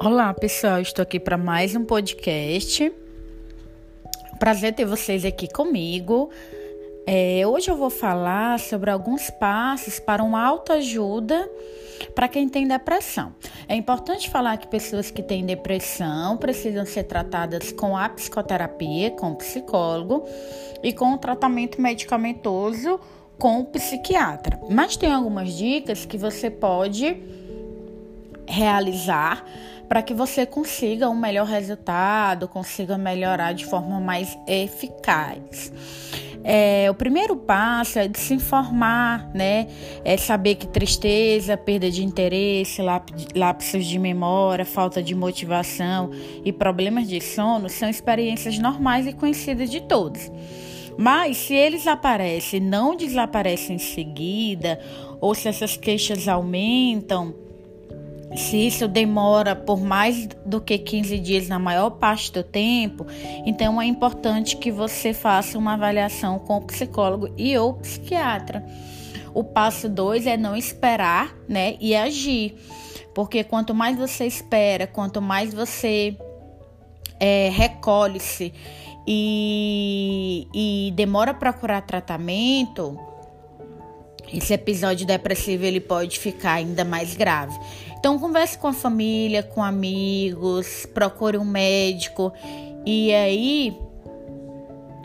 Olá, pessoal, estou aqui para mais um podcast. Prazer ter vocês aqui comigo. É, hoje eu vou falar sobre alguns passos para uma autoajuda para quem tem depressão. É importante falar que pessoas que têm depressão precisam ser tratadas com a psicoterapia, com o psicólogo e com o tratamento medicamentoso com o psiquiatra. Mas tem algumas dicas que você pode realizar para que você consiga um melhor resultado, consiga melhorar de forma mais eficaz. É, o primeiro passo é de se informar, né? É saber que tristeza, perda de interesse, lapsos de memória, falta de motivação e problemas de sono são experiências normais e conhecidas de todos. Mas se eles aparecem, não desaparecem em seguida, ou se essas queixas aumentam, se isso demora por mais do que 15 dias na maior parte do tempo, então é importante que você faça uma avaliação com o psicólogo e ou psiquiatra. O passo 2 é não esperar, né, e agir. Porque quanto mais você espera, quanto mais você é, recolhe-se e, e demora para procurar tratamento, esse episódio depressivo ele pode ficar ainda mais grave. Então converse com a família, com amigos, procure um médico e aí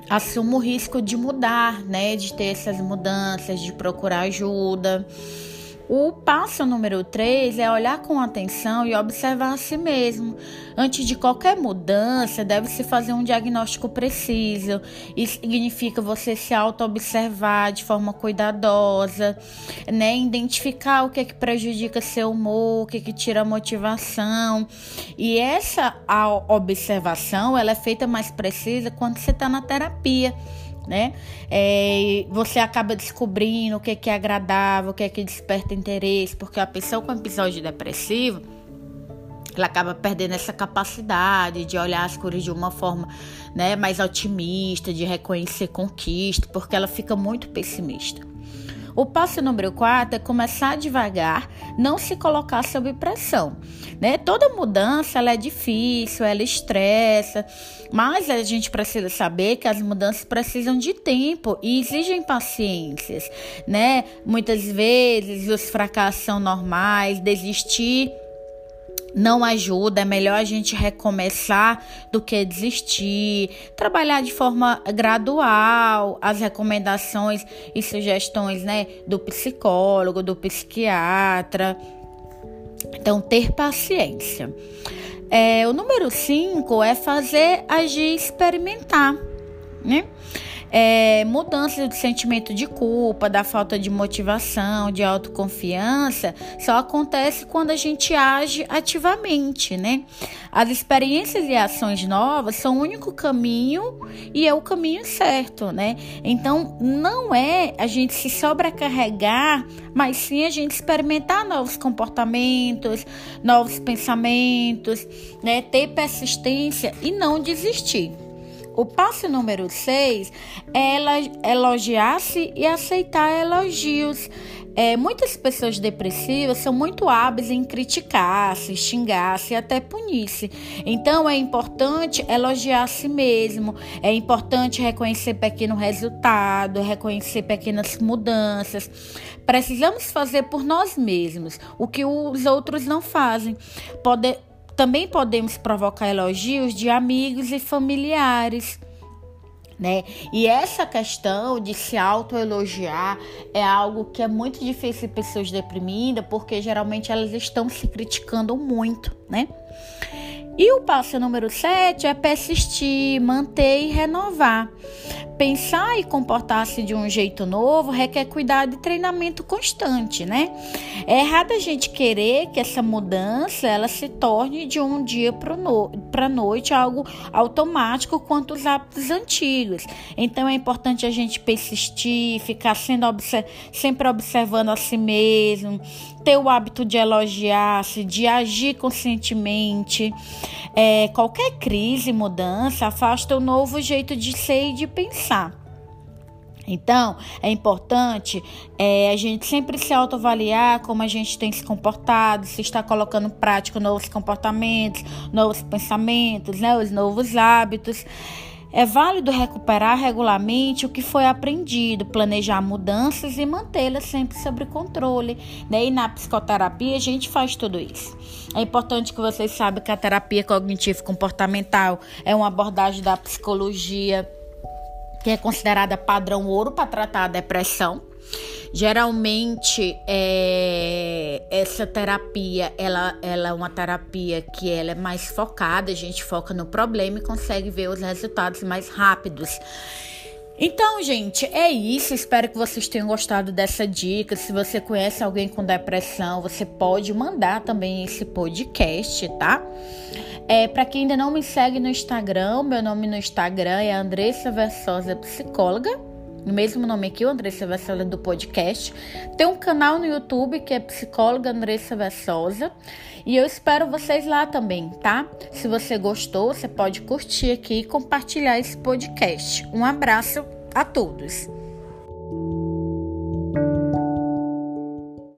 assuma o risco de mudar, né, de ter essas mudanças, de procurar ajuda. O passo número 3 é olhar com atenção e observar a si mesmo. Antes de qualquer mudança, deve-se fazer um diagnóstico preciso. Isso significa você se auto-observar de forma cuidadosa, né? Identificar o que é que prejudica seu humor, o que é que tira a motivação. E essa observação, ela é feita mais precisa quando você está na terapia né? É, você acaba descobrindo o que é, que é agradável, o que é que desperta interesse, porque a pessoa com episódio depressivo ela acaba perdendo essa capacidade de olhar as cores de uma forma né, mais otimista, de reconhecer conquista, porque ela fica muito pessimista. O passo número 4 é começar devagar, não se colocar sob pressão. Né? Toda mudança ela é difícil, ela estressa, mas a gente precisa saber que as mudanças precisam de tempo e exigem paciências. Né? Muitas vezes os fracassos são normais, desistir não ajuda, é melhor a gente recomeçar do que desistir, trabalhar de forma gradual as recomendações e sugestões né, do psicólogo, do psiquiatra. Então, ter paciência. É, o número 5 é fazer agir experimentar, né? É, mudança do sentimento de culpa, da falta de motivação, de autoconfiança, só acontece quando a gente age ativamente, né? As experiências e ações novas são o único caminho e é o caminho certo, né? Então, não é a gente se sobrecarregar, mas sim a gente experimentar novos comportamentos, novos pensamentos, né? Ter persistência e não desistir. O passo número 6 é elogiar-se e aceitar elogios. É, muitas pessoas depressivas são muito hábeis em criticar-se, xingar-se e até punir-se. Então é importante elogiar a si mesmo, é importante reconhecer pequeno resultado, reconhecer pequenas mudanças. Precisamos fazer por nós mesmos o que os outros não fazem. Poder também podemos provocar elogios de amigos e familiares. Né? E essa questão de se autoelogiar é algo que é muito difícil em pessoas deprimidas, porque geralmente elas estão se criticando muito, né? E o passo número 7 é persistir, manter e renovar. Pensar e comportar-se de um jeito novo requer cuidado e treinamento constante, né? É errado a gente querer que essa mudança ela se torne de um dia para no, a noite algo automático quanto os hábitos antigos. Então é importante a gente persistir, ficar sendo sempre observando a si mesmo, ter o hábito de elogiar-se, de agir conscientemente. É, qualquer crise, mudança, afasta o novo jeito de ser e de pensar. Então, é importante é, a gente sempre se autoavaliar como a gente tem se comportado, se está colocando em prática novos comportamentos, novos pensamentos, né, os novos hábitos. É válido recuperar regularmente o que foi aprendido, planejar mudanças e mantê-las sempre sob controle. Né? E na psicoterapia a gente faz tudo isso. É importante que vocês saibam que a terapia cognitivo-comportamental é uma abordagem da psicologia que é considerada padrão ouro para tratar a depressão. Geralmente, é, essa terapia, ela, ela é uma terapia que ela é mais focada, a gente foca no problema e consegue ver os resultados mais rápidos. Então, gente, é isso. Espero que vocês tenham gostado dessa dica. Se você conhece alguém com depressão, você pode mandar também esse podcast, tá? É, para quem ainda não me segue no Instagram, meu nome no Instagram é Andressa Versosa Psicóloga. O mesmo nome aqui, o Andressa Versosa do podcast. Tem um canal no YouTube que é Psicóloga Andressa Versosa. E eu espero vocês lá também, tá? Se você gostou, você pode curtir aqui e compartilhar esse podcast. Um abraço a todos.